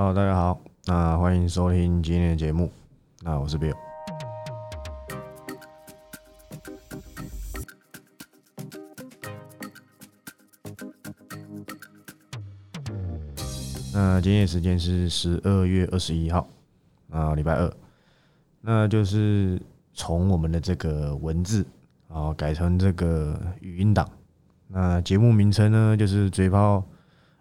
Hello，大家好，那欢迎收听今天的节目。那我是 Bill。那今天的时间是十二月二十一号，啊，礼拜二。那就是从我们的这个文字啊改成这个语音档。那节目名称呢，就是嘴炮，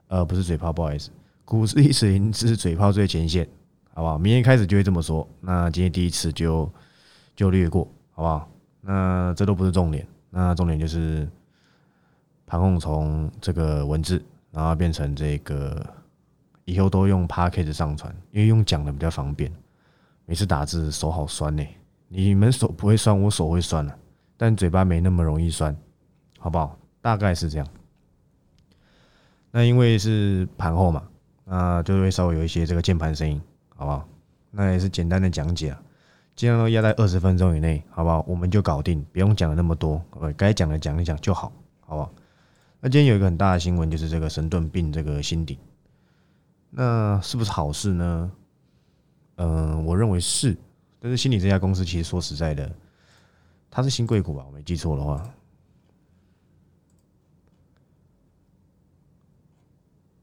呃，不是嘴炮，不好意思。股市一时赢是嘴炮最前线，好不好？明天开始就会这么说。那今天第一次就就略过，好不好？那这都不是重点，那重点就是盘控从这个文字，然后变成这个以后都用 p a c k a g e 上传，因为用讲的比较方便。每次打字手好酸呢，你们手不会酸，我手会酸了，但嘴巴没那么容易酸，好不好？大概是这样。那因为是盘后嘛。那就会稍微有一些这个键盘声音，好不好？那也是简单的讲解啊，尽量都压在二十分钟以内，好不好？我们就搞定，不用讲那么多，呃，该讲的讲一讲就好，好不好？那今天有一个很大的新闻，就是这个神盾并这个新鼎，那是不是好事呢？嗯，我认为是，但是新鼎这家公司其实说实在的，它是新贵股吧？我没记错的话。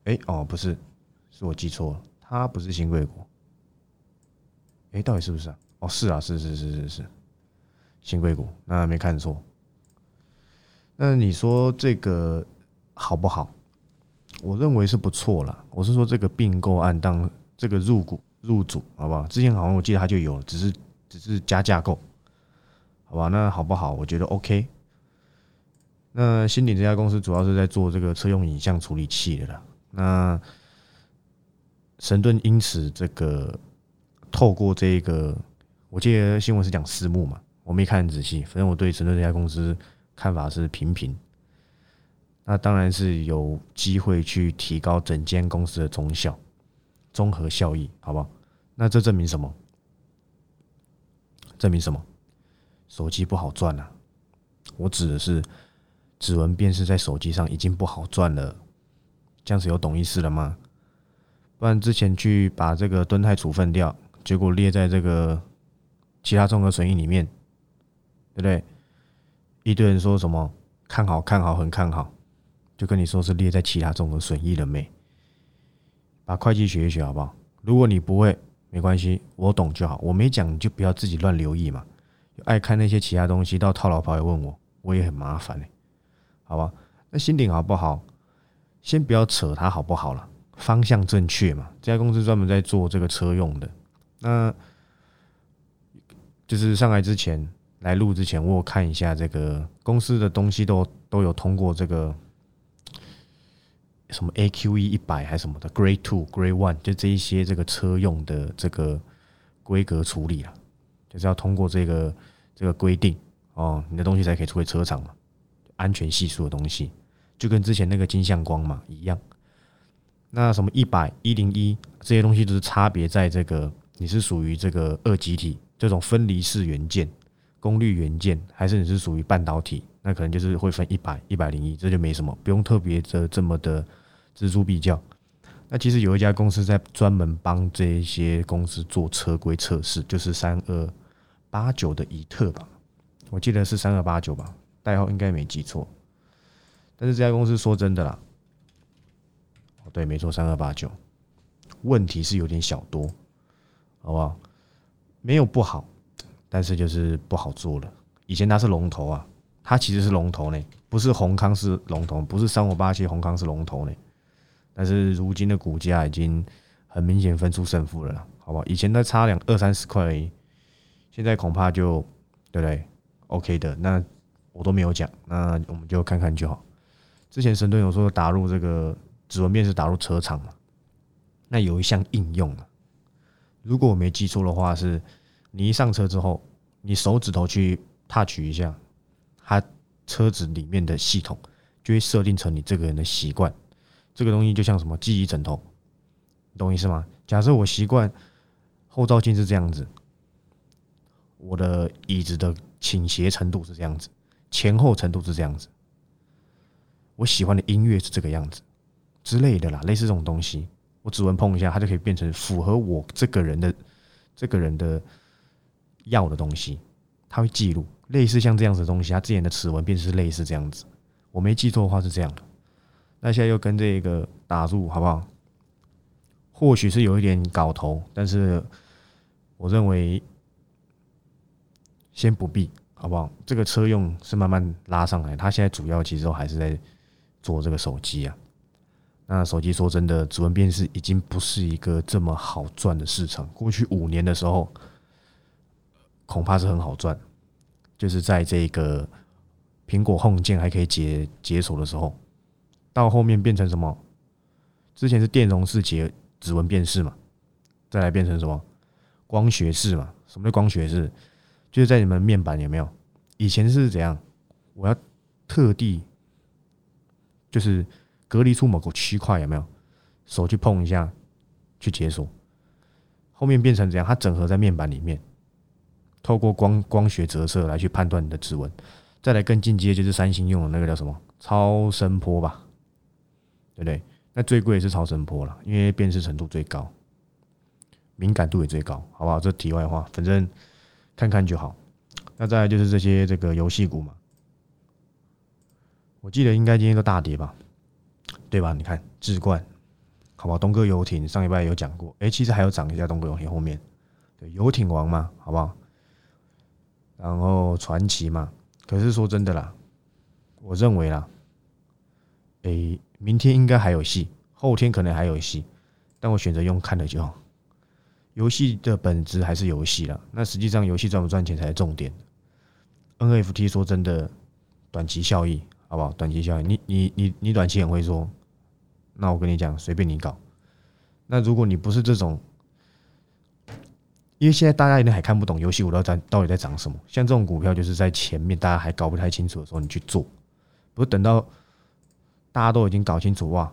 哎，哦，不是。是我记错了，它不是新贵股。哎，到底是不是啊？哦，是啊，是是是是是，新贵股，那没看错。那你说这个好不好？我认为是不错了。我是说这个并购案当这个入股入主，好不好？之前好像我记得它就有，只是只是加架构，好吧？那好不好？我觉得 OK。那新鼎这家公司主要是在做这个车用影像处理器的啦。那神盾因此这个透过这个，我记得新闻是讲私募嘛，我没看仔细，反正我对神盾这家公司看法是平平。那当然是有机会去提高整间公司的综效、综合效益，好不好？那这证明什么？证明什么？手机不好赚了。我指的是指纹辨识在手机上已经不好赚了，这样子有懂意思了吗？不然之前去把这个敦泰处分掉，结果列在这个其他综合损益里面，对不对？一堆人说什么看好看好很看好，就跟你说是列在其他综合损益了没？把会计学一学好不好？如果你不会，没关系，我懂就好。我没讲你就不要自己乱留意嘛。爱看那些其他东西，到套牢跑来问我，我也很麻烦嘞。好吧？那新鼎好不好？先不要扯它好不好了。方向正确嘛？这家公司专门在做这个车用的。那就是上来之前来录之前，我看一下这个公司的东西都都有通过这个什么 AQE 一百还是什么的 Grade Two、Grade One，就这一些这个车用的这个规格处理啊，就是要通过这个这个规定哦，你的东西才可以出回车厂嘛，安全系数的东西，就跟之前那个金相光嘛一样。那什么一百一零一这些东西都是差别在这个你是属于这个二极体这种分离式元件、功率元件，还是你是属于半导体？那可能就是会分一百一百零一，这就没什么，不用特别的这么的锱铢必较。那其实有一家公司在专门帮这些公司做车规测试，就是三二八九的以特吧，我记得是三二八九吧，代号应该没记错。但是这家公司说真的啦。对，没错，三二八九，问题是有点小多，好不好？没有不好，但是就是不好做了。以前它是龙头啊，它其实是龙头呢，不是宏康是龙头，不是三五八七宏康是龙头呢。但是如今的股价已经很明显分出胜负了，好不好？以前它差两二三十块，而已，现在恐怕就对不对？OK 的，那我都没有讲，那我们就看看就好。之前神盾有说打入这个。指纹辨识打入车厂嘛？那有一项应用啊，如果我没记错的话，是你一上车之后，你手指头去 touch 一下，它车子里面的系统就会设定成你这个人的习惯。这个东西就像什么记忆枕头，懂意思吗？假设我习惯后照镜是这样子，我的椅子的倾斜程度是这样子，前后程度是这样子，我喜欢的音乐是这个样子。之类的啦，类似这种东西，我指纹碰一下，它就可以变成符合我这个人的这个人的要的东西，它会记录，类似像这样子的东西，它之前的指纹便是类似这样子，我没记错的话是这样的。那现在又跟这个打入好不好？或许是有一点搞头，但是我认为先不必，好不好？这个车用是慢慢拉上来，它现在主要其实都还是在做这个手机啊。那手机说真的，指纹辨识已经不是一个这么好赚的市场。过去五年的时候，恐怕是很好赚，就是在这个苹果 Home 键还可以解解锁的时候，到后面变成什么？之前是电容式解。指纹辨识嘛，再来变成什么光学式嘛？什么叫光学式？就是在你们面板有没有？以前是怎样？我要特地就是隔离出某个区块有没有？手去碰一下去解锁，后面变成怎样？它整合在面板里面，透过光光学折射来去判断你的指纹。再来更进阶，就是三星用的那个叫什么超声波吧？对不对？那最贵是超声波了，因为辨识程度最高，敏感度也最高，好不好？这题外话，反正看看就好。那再来就是这些这个游戏股嘛，我记得应该今天都大跌吧，对吧？你看智冠，好吧？东哥游艇上一拜有讲过，哎，其实还有涨一下东哥游艇后面，对，游艇王嘛，好不好？然后传奇嘛，可是说真的啦，我认为啦，哎。明天应该还有戏，后天可能还有戏，但我选择用看的就好。游戏的本质还是游戏了，那实际上游戏赚不赚钱才是重点。NFT 说真的，短期效益好不好？短期效益，你你你你短期很会说，那我跟你讲，随便你搞。那如果你不是这种，因为现在大家一定还看不懂游戏股到底到底在涨什么，像这种股票就是在前面大家还搞不太清楚的时候，你去做，不是等到。大家都已经搞清楚哇，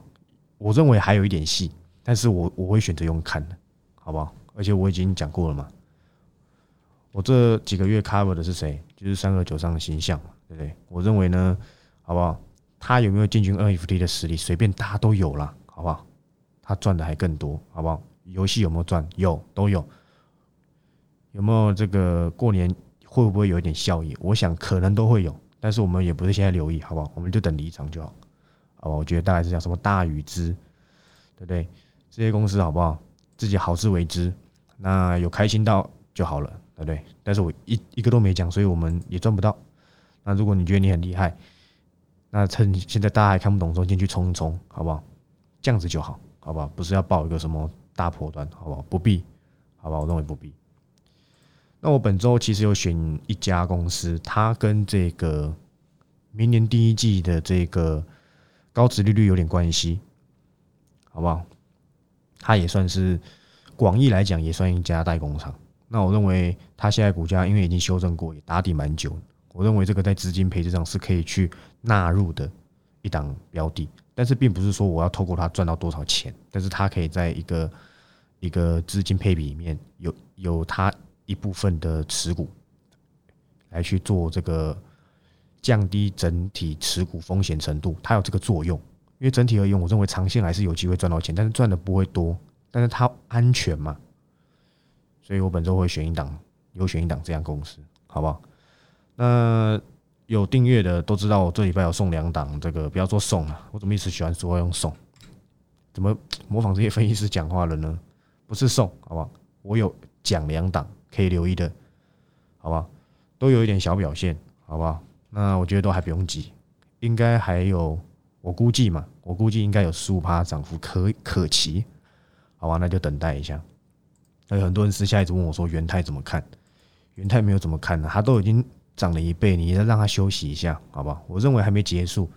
我认为还有一点戏，但是我我会选择用看的，好不好？而且我已经讲过了嘛，我这几个月 cover 的是谁？就是三二九上的形象，对不对？我认为呢，好不好？他有没有进军 NFT 的实力？随便他都有了，好不好？他赚的还更多，好不好？游戏有没有赚？有，都有。有没有这个过年会不会有一点效益？我想可能都会有，但是我们也不是现在留意，好不好？我们就等离场就好。哦，我觉得大概是讲什么大禹之，对不对？这些公司好不好？自己好自为之，那有开心到就好了，对不对？但是我一一个都没讲，所以我们也赚不到。那如果你觉得你很厉害，那趁现在大家还看不懂中间去冲一冲，好不好？这样子就好，好不好？不是要报一个什么大破端，好不好？不必，好吧？我认为不必。那我本周其实有选一家公司，它跟这个明年第一季的这个。高值利率有点关系，好不好？它也算是广义来讲，也算一家代工厂。那我认为它现在股价因为已经修正过，也打底蛮久。我认为这个在资金配置上是可以去纳入的一档标的，但是并不是说我要透过它赚到多少钱，但是它可以在一个一个资金配比里面有有它一部分的持股来去做这个。降低整体持股风险程度，它有这个作用。因为整体而言，我认为长线还是有机会赚到钱，但是赚的不会多，但是它安全嘛。所以我本周会选一档，有选一档这样公司，好不好？那有订阅的都知道，我这礼拜有送两档，这个不要说送了，我怎么一直喜欢说用送？怎么模仿这些分析师讲话了呢？不是送，好不好？我有讲两档可以留意的，好不好？都有一点小表现，好不好？那我觉得都还不用急，应该还有，我估计嘛，我估计应该有十五趴涨幅可可期，好吧，那就等待一下。那有很多人私下一直问我说，元泰怎么看？元泰没有怎么看呢？他都已经涨了一倍，你再让它休息一下，好吧？我认为还没结束，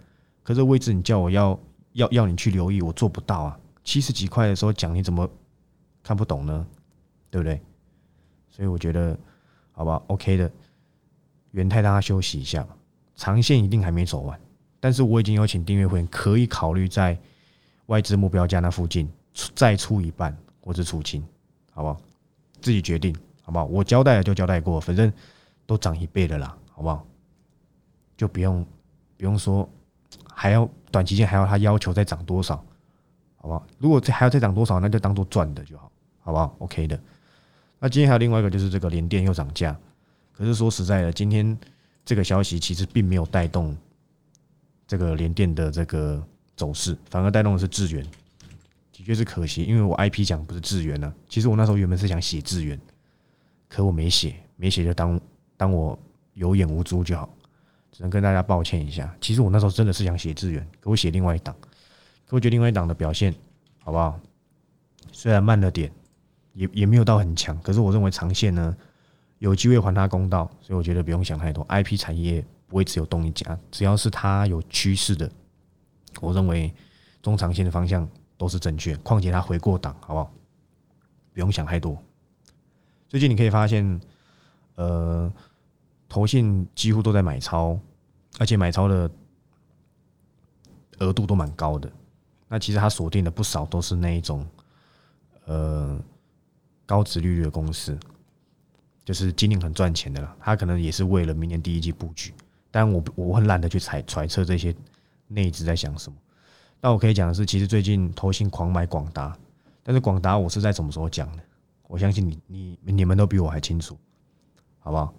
可是位置你叫我要要要你去留意，我做不到啊。七十几块的时候讲，你怎么看不懂呢？对不对？所以我觉得，好吧，OK 的，元泰让它休息一下。长线一定还没走完，但是我已经有请订阅会员可以考虑在外资目标价那附近再出一半或者出清，好不好？自己决定，好不好？我交代了就交代过，反正都涨一倍了啦，好不好？就不用不用说还要短期间还要他要求再涨多少，好不好？如果这还要再涨多少，那就当做赚的就好，好不好？OK 的。那今天还有另外一个，就是这个联电又涨价。可是说实在的，今天这个消息其实并没有带动这个联电的这个走势，反而带动的是智源，的确是可惜，因为我 IP 讲不是智源呢。其实我那时候原本是想写智源，可我没写，没写就当当我有眼无珠就好，只能跟大家抱歉一下。其实我那时候真的是想写智源，可我写另外一档，可我觉得另外一档的表现好不好？虽然慢了点，也也没有到很强，可是我认为长线呢。有机会还他公道，所以我觉得不用想太多。I P 产业不会只有东一家，只要是它有趋势的，我认为中长线的方向都是正确。况且它回过档，好不好？不用想太多。最近你可以发现，呃，投信几乎都在买超，而且买超的额度都蛮高的。那其实它锁定的不少都是那一种，呃，高值利率的公司。就是今年很赚钱的了，他可能也是为了明年第一季布局，但我我很懒得去揣揣测这些内资在想什么。但我可以讲的是，其实最近投信狂买广达，但是广达我是在什么时候讲的？我相信你你你们都比我还清楚，好不好？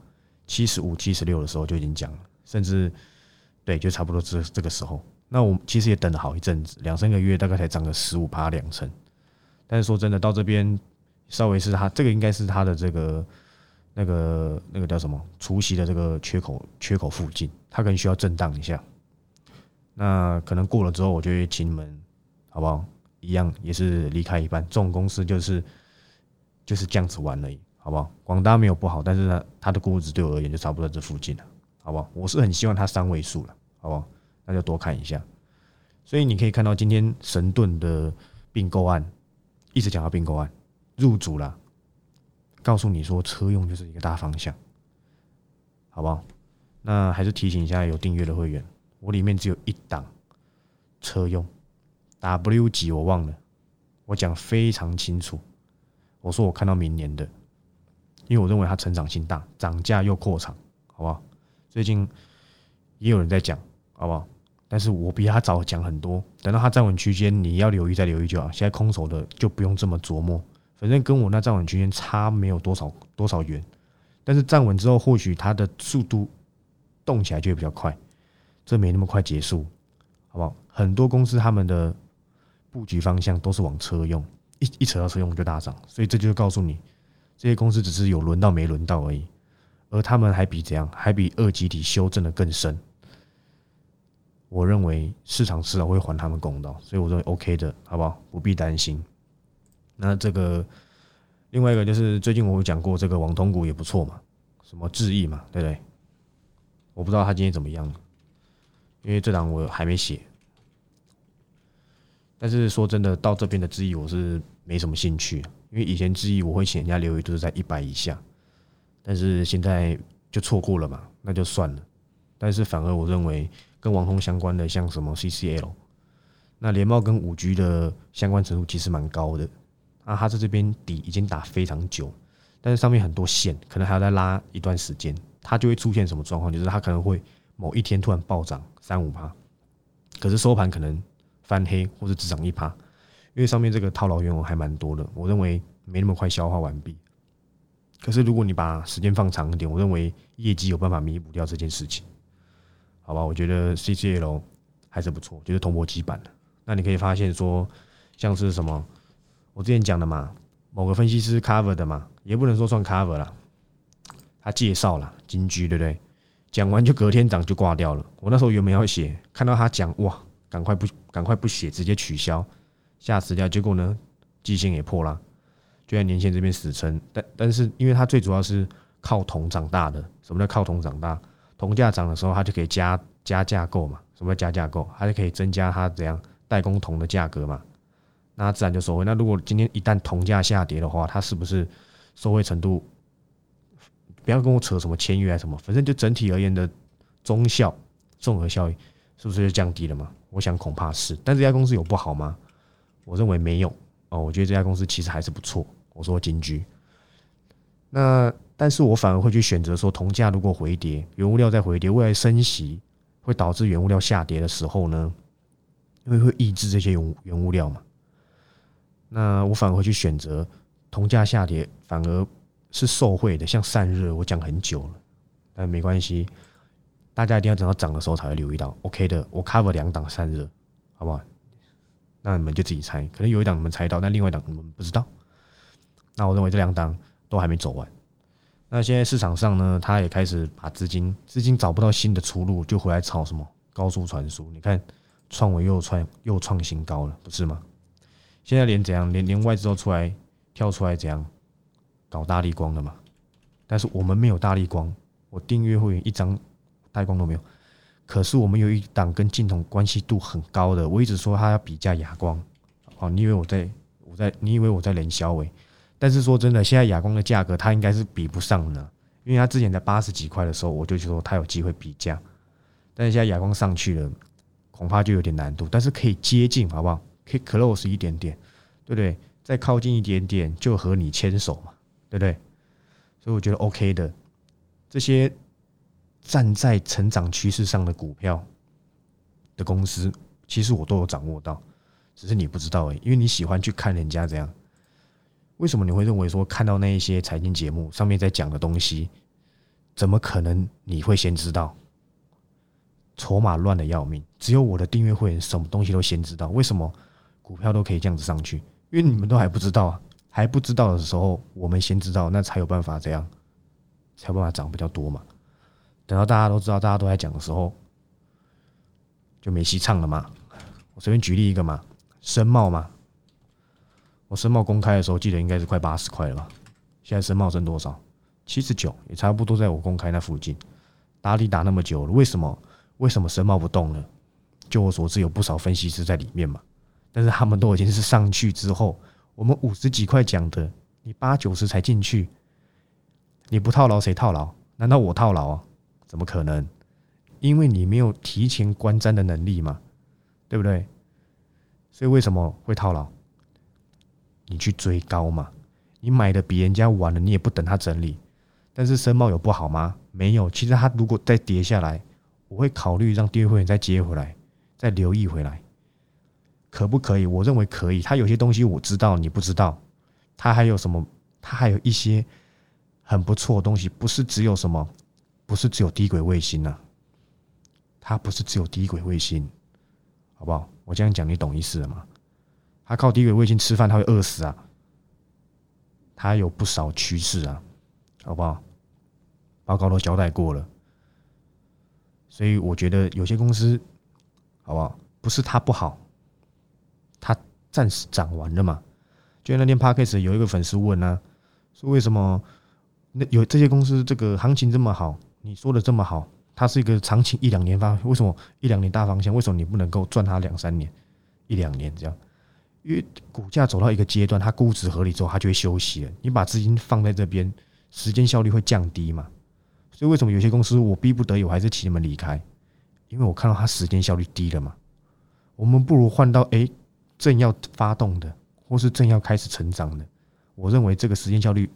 七十五、七十六的时候就已经讲了，甚至对，就差不多这这个时候。那我其实也等了好一阵子，两三个月大概才涨个十五趴两成。但是说真的，到这边稍微是他这个应该是他的这个。那个那个叫什么？除夕的这个缺口缺口附近，它可能需要震荡一下。那可能过了之后，我就会请你们，好不好？一样也是离开一半。这种公司就是就是这样子玩而已，好不好？广达没有不好，但是呢，它的估值对我而言就差不多在这附近了，好不好？我是很希望它三位数了，好不好？那就多看一下。所以你可以看到今天神盾的并购案，一直讲到并购案入主了。告诉你说，车用就是一个大方向，好不好？那还是提醒一下有订阅的会员，我里面只有一档车用 W 级，我忘了，我讲非常清楚。我说我看到明年的，因为我认为它成长性大，涨价又扩产，好不好？最近也有人在讲，好不好？但是我比他早讲很多，等到他站稳区间，你要留意再留意就好。现在空手的就不用这么琢磨。反正跟我那站稳区间差没有多少多少远，但是站稳之后，或许它的速度动起来就会比较快，这没那么快结束，好不好？很多公司他们的布局方向都是往车用，一一扯到车用就大涨，所以这就告诉你，这些公司只是有轮到没轮到而已，而他们还比怎样，还比二级体修正的更深。我认为市场迟早会还他们公道，所以我认为 OK 的，好不好？不必担心。那这个另外一个就是最近我有讲过，这个网通股也不错嘛，什么智毅嘛，对不对？我不知道他今天怎么样，因为这档我还没写。但是说真的，到这边的智毅我是没什么兴趣，因为以前智毅我会请人家留意都是在一百以下，但是现在就错过了嘛，那就算了。但是反而我认为跟网通相关的，像什么 CCL，那联茂跟五 G 的相关程度其实蛮高的。啊，它在这边底已经打非常久，但是上面很多线，可能还要再拉一段时间，它就会出现什么状况？就是它可能会某一天突然暴涨三五趴，可是收盘可能翻黑或者只涨一趴，因为上面这个套牢原油还蛮多的，我认为没那么快消化完毕。可是如果你把时间放长一点，我认为业绩有办法弥补掉这件事情，好吧？我觉得 CCL 还是不错，就是同箔基板的。那你可以发现说，像是什么？我之前讲的嘛，某个分析师 cover 的嘛，也不能说算 cover 了。他介绍了金居，对不对？讲完就隔天涨就挂掉了。我那时候原本要写，看到他讲哇，赶快不赶快不写，直接取消，吓死掉。结果呢，季线也破了，就在年线这边死撑。但但是因为它最主要是靠铜长大的，什么叫靠铜长大？铜价涨的时候，它就可以加加架构嘛。什么叫加架构？它就可以增加它怎样代工铜的价格嘛。那自然就收回。那如果今天一旦铜价下跌的话，它是不是收回程度？不要跟我扯什么签约啊什么，反正就整体而言的中效综合效益是不是就降低了嘛？我想恐怕是。但这家公司有不好吗？我认为没有哦。我觉得这家公司其实还是不错。我说金居。那但是我反而会去选择说，铜价如果回跌，原物料在回跌，未来升息会导致原物料下跌的时候呢，因为会抑制这些原原物料嘛。那我反而会去选择铜价下跌，反而是受惠的，像散热，我讲很久了，但没关系，大家一定要等到涨的时候才会留意到。OK 的，我 cover 两档散热，好不好？那你们就自己猜，可能有一档你们猜到，但另外一档你们不知道。那我认为这两档都还没走完。那现在市场上呢，他也开始把资金资金找不到新的出路，就回来炒什么高速传输。你看创维又创又创新高了，不是吗？现在连怎样，连连外资都出来跳出来怎样搞大力光了嘛？但是我们没有大力光，我订阅会员一张大光都没有。可是我们有一档跟镜头关系度很高的，我一直说它要比价哑光。哦，你以为我在我在你以为我在冷销尾？但是说真的，现在哑光的价格它应该是比不上的，因为它之前在八十几块的时候，我就说它有机会比价。但是现在哑光上去了，恐怕就有点难度。但是可以接近，好不好？可以 close 一点点，对不对？再靠近一点点，就和你牵手嘛，对不对？所以我觉得 OK 的这些。站在成长趋势上的股票的公司，其实我都有掌握到，只是你不知道哎，因为你喜欢去看人家这样。为什么你会认为说看到那一些财经节目上面在讲的东西，怎么可能你会先知道？筹码乱的要命，只有我的订阅会员什么东西都先知道。为什么股票都可以这样子上去？因为你们都还不知道啊，还不知道的时候，我们先知道，那才有办法这样，才有办法涨比较多嘛。等到大家都知道，大家都在讲的时候，就没戏唱了嘛。我随便举例一个嘛，深茂嘛。我深茂公开的时候，记得应该是快八十块了吧？现在深茂剩多少？七十九，也差不多在我公开那附近。打底打那么久了，为什么？为什么深茂不动呢？就我所知，有不少分析师在里面嘛。但是他们都已经是上去之后，我们五十几块讲的，你八九十才进去，你不套牢谁套牢？难道我套牢啊？怎么可能？因为你没有提前观瞻的能力嘛，对不对？所以为什么会套牢？你去追高嘛，你买的比人家晚了，你也不等它整理。但是申茂有不好吗？没有。其实它如果再跌下来，我会考虑让第二会员再接回来，再留意回来，可不可以？我认为可以。它有些东西我知道，你不知道。它还有什么？它还有一些很不错的东西，不是只有什么。不是只有低轨卫星呐，它不是只有低轨卫星，好不好？我这样讲你懂意思了吗？它靠低轨卫星吃饭，它会饿死啊！它有不少趋势啊，好不好？报告都交代过了，所以我觉得有些公司，好不好？不是它不好，它暂时涨完了嘛。就那天 p a r k e s 有一个粉丝问呢，说为什么那有这些公司这个行情这么好？你说的这么好，它是一个长期一两年方，为什么一两年大方向？为什么你不能够赚它两三年、一两年这样？因为股价走到一个阶段，它估值合理之后，它就会休息了。你把资金放在这边，时间效率会降低嘛？所以为什么有些公司我逼不得已，我还是请你们离开？因为我看到它时间效率低了嘛。我们不如换到哎正要发动的，或是正要开始成长的。我认为这个时间效率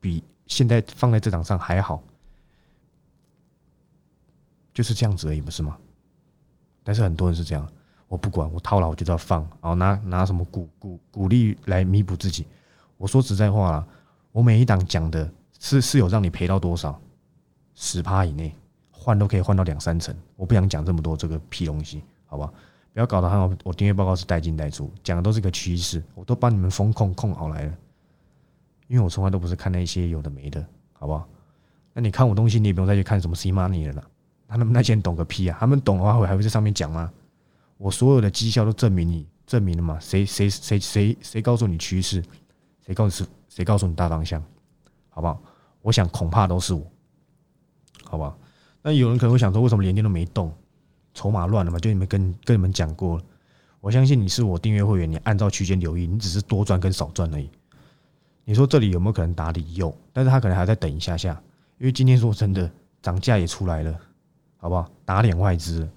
比现在放在这档上还好。就是这样子而已，不是吗？但是很多人是这样，我不管，我套牢我就要放，然后拿拿什么鼓鼓鼓励来弥补自己。我说实在话啦，我每一档讲的是是有让你赔到多少，十趴以内换都可以换到两三成。我不想讲这么多这个屁东西，好吧？不要搞得好像我订阅报告是带进带出，讲的都是个趋势，我都帮你们风控控好来了。因为我从来都不是看那些有的没的，好不好？那你看我东西，你也不用再去看什么 C money 了。他们那些人懂个屁啊！他们懂的话，会还会在上面讲吗？我所有的绩效都证明你证明了吗？谁谁谁谁谁告诉你趋势？谁告诉谁告诉你大方向？好不好？我想恐怕都是我，好不好？那有人可能会想说，为什么连天都没动？筹码乱了嘛？就你们跟跟你们讲过。我相信你是我订阅会员，你按照区间留意，你只是多赚跟少赚而已。你说这里有没有可能打理？有，但是他可能还在等一下下，因为今天说真的，涨价也出来了。好不好？打脸外资，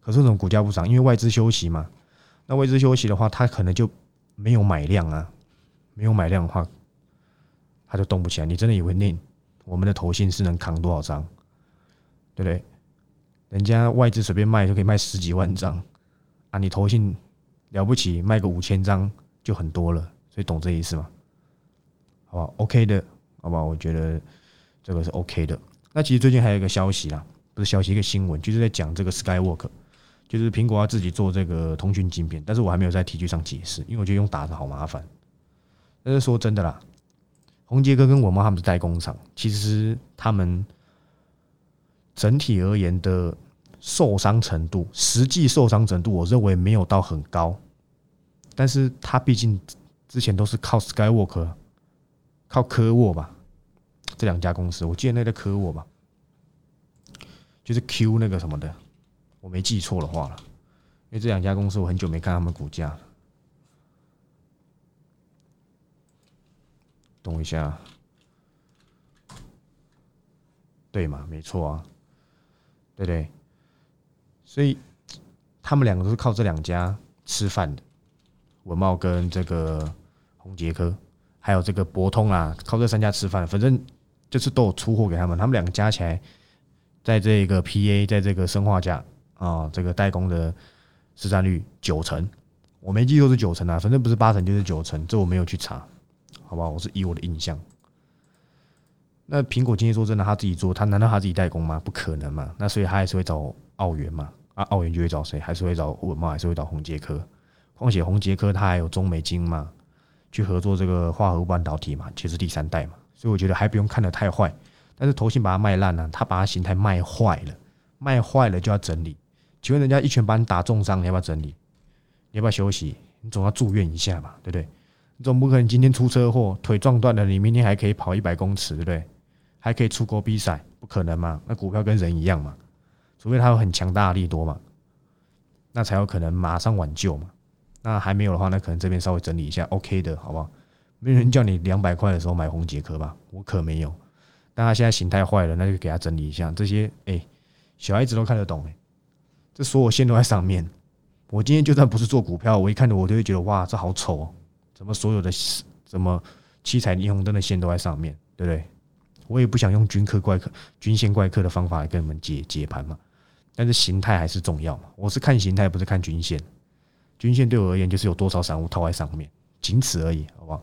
可是这种股价不涨，因为外资休息嘛。那外资休息的话，它可能就没有买量啊，没有买量的话，它就动不起来。你真的以为那我们的头信是能扛多少张？对不对？人家外资随便卖就可以卖十几万张啊！你投信了不起，卖个五千张，就很多了，所以懂这意思吗？好不好？OK 的，好不好？我觉得这个是 OK 的。那其实最近还有一个消息啦，不是消息，一个新闻，就是在讲这个 Skywork，就是苹果要自己做这个通讯镜片，但是我还没有在 T 恤上解释，因为我觉得用打的好麻烦。但是说真的啦，宏杰哥跟文茂他们是代工厂，其实他们整体而言的受伤程度，实际受伤程度，我认为没有到很高。但是他毕竟之前都是靠 Skywork，靠科沃吧，这两家公司，我记得那个科沃吧，就是 Q 那个什么的，我没记错的话了，因为这两家公司我很久没看他们股价了。等一下，对嘛？没错啊，对对？所以他们两个都是靠这两家吃饭的，文茂跟这个宏杰科，还有这个博通啊，靠这三家吃饭。反正就是都有出货给他们，他们两个加起来，在这个 PA，在这个生化价啊，这个代工的市占率九成，我没记错是九成啊，反正不是八成就是九成，这我没有去查。好不好？我是以我的印象。那苹果今天说真的，他自己做，他难道他自己代工吗？不可能嘛。那所以他还是会找澳元嘛。啊，澳元就会找谁？还是会找文茂，还是会找宏杰科。况且宏杰科他还有中美金嘛，去合作这个化合物半导体嘛，其实第三代嘛。所以我觉得还不用看得太坏。但是投信把它卖烂了，他把它形态卖坏了，卖坏了就要整理。请问人家一拳把你打重伤，你要不要整理？你要不要休息？你总要住院一下嘛，对不对？你总不可能今天出车祸腿撞断了，你明天还可以跑一百公尺，对不对？还可以出国比赛，不可能嘛？那股票跟人一样嘛，除非他有很强大的利多嘛，那才有可能马上挽救嘛。那还没有的话，那可能这边稍微整理一下，OK 的，好不好？没人叫你两百块的时候买红杰克吧？我可没有。但他现在形态坏了，那就给他整理一下。这些哎，小孩子都看得懂哎，这所有线都在上面。我今天就算不是做股票，我一看到我都会觉得哇，这好丑哦。怎么所有的什么七彩霓虹灯的线都在上面对不对？我也不想用均科怪客、均线怪客的方法来跟你们解解盘嘛。但是形态还是重要嘛。我是看形态，不是看均线。均线对我而言就是有多少散户套在上面，仅此而已，好不好？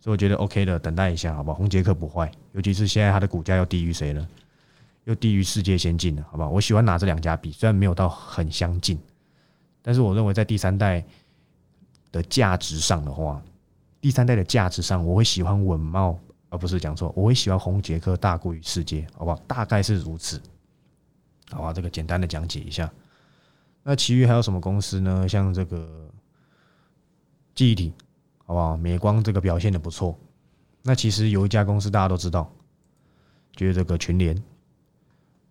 所以我觉得 OK 的，等待一下，好不好？红杰克不坏，尤其是现在它的股价又低于谁了？又低于世界先进了，好不好？我喜欢拿这两家比，虽然没有到很相近，但是我认为在第三代的价值上的话。第三代的价值上，我会喜欢稳茂，而不是讲错，我会喜欢红杰克大过于世界，好不好？大概是如此，好吧？这个简单的讲解一下。那其余还有什么公司呢？像这个记忆体，好不好？美光这个表现的不错。那其实有一家公司大家都知道，就是这个群联。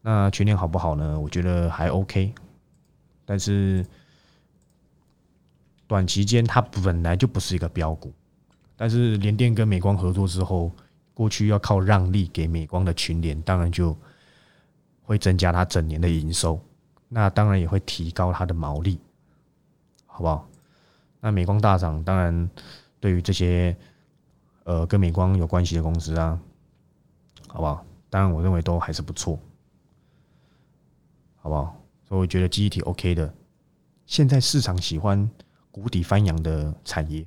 那群联好不好呢？我觉得还 OK，但是短期间它本来就不是一个标股。但是联电跟美光合作之后，过去要靠让利给美光的群联，当然就会增加它整年的营收，那当然也会提高它的毛利，好不好？那美光大涨，当然对于这些呃跟美光有关系的公司啊，好不好？当然我认为都还是不错，好不好？所以我觉得记忆体 OK 的，现在市场喜欢谷底翻扬的产业。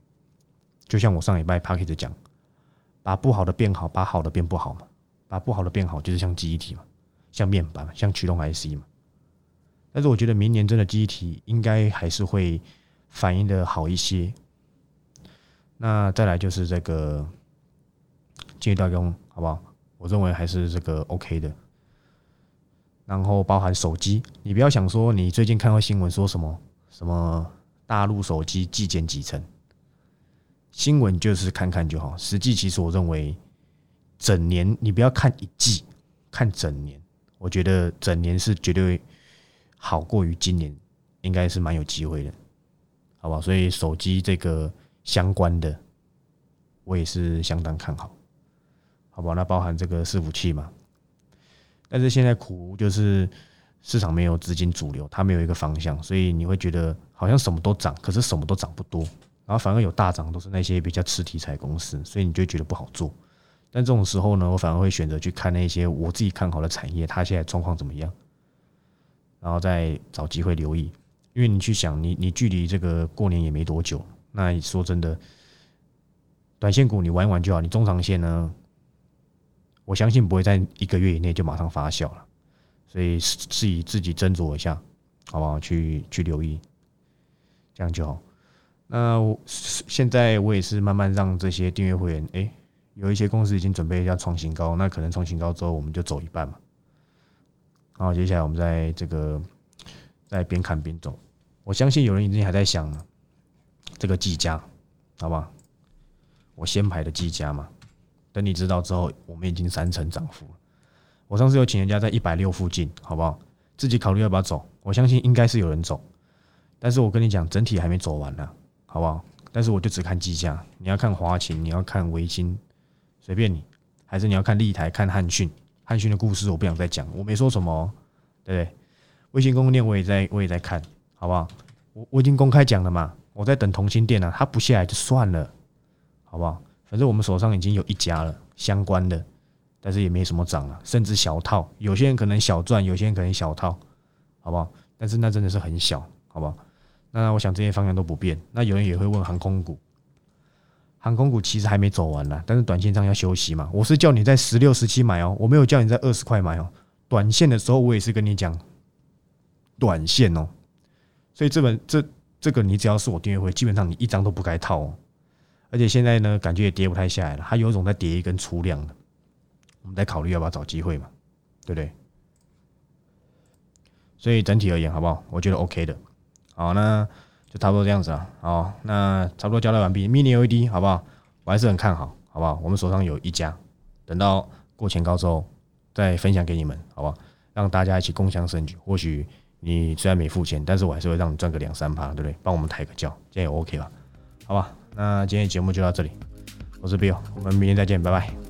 就像我上礼拜 p a c k e 讲，把不好的变好，把好的变不好嘛。把不好的变好，就是像记忆体嘛，像面板，像驱动 IC 嘛。但是我觉得明年真的记忆体应该还是会反应的好一些。那再来就是这个进入到用好不好？我认为还是这个 OK 的。然后包含手机，你不要想说你最近看到新闻说什么什么大陆手机季减几成。新闻就是看看就好，实际其实我认为，整年你不要看一季，看整年，我觉得整年是绝对好过于今年，应该是蛮有机会的，好不好？所以手机这个相关的，我也是相当看好，好吧？那包含这个伺服器嘛，但是现在苦就是市场没有资金主流，它没有一个方向，所以你会觉得好像什么都涨，可是什么都涨不多。然后反而有大涨，都是那些比较吃题材公司，所以你就觉得不好做。但这种时候呢，我反而会选择去看那些我自己看好的产业，它现在状况怎么样，然后再找机会留意。因为你去想，你你距离这个过年也没多久，那说真的，短线股你玩一玩就好，你中长线呢，我相信不会在一个月以内就马上发酵了，所以自己自己斟酌一下，好不好？去去留意，这样就好。那我现在我也是慢慢让这些订阅会员，哎，有一些公司已经准备要创新高，那可能创新高之后我们就走一半嘛。然后接下来我们在这个在边看边走，我相信有人已经还在想这个计价，好不好？我先排的计价嘛，等你知道之后，我们已经三成涨幅了。我上次有请人家在一百六附近，好不好？自己考虑要不要走，我相信应该是有人走，但是我跟你讲，整体还没走完呢。好不好？但是我就只看计价，你要看华勤，你要看维金，随便你，还是你要看立台、看汉讯。汉讯的故事我不想再讲，我没说什么，对不对？微信公共链我也在，我也在看，好不好？我我已经公开讲了嘛，我在等同心店啊，他不下来就算了，好不好？反正我们手上已经有一家了相关的，但是也没什么涨了，甚至小套，有些人可能小赚，有些人可能小套，好不好？但是那真的是很小，好不好？那我想这些方向都不变。那有人也会问航空股，航空股其实还没走完呢，但是短线上要休息嘛。我是叫你在十六、十七买哦，我没有叫你在二十块买哦。短线的时候我也是跟你讲短线哦，所以这本这这个你只要是我订阅会，基本上你一张都不该套哦。而且现在呢，感觉也跌不太下来了，它有种在跌一根粗量的，我们在考虑要不要找机会嘛，对不对？所以整体而言，好不好？我觉得 OK 的。好，那就差不多这样子啊。好，那差不多交代完毕。Mini LED 好不好？我还是很看好，好不好？我们手上有一家，等到过前高之后再分享给你们，好不好？让大家一起共享盛举。或许你虽然没付钱，但是我还是会让你赚个两三趴，对不对？帮我们抬个轿，这样也 OK 吧？好吧，那今天节目就到这里，我是 Bill，我们明天再见，拜拜。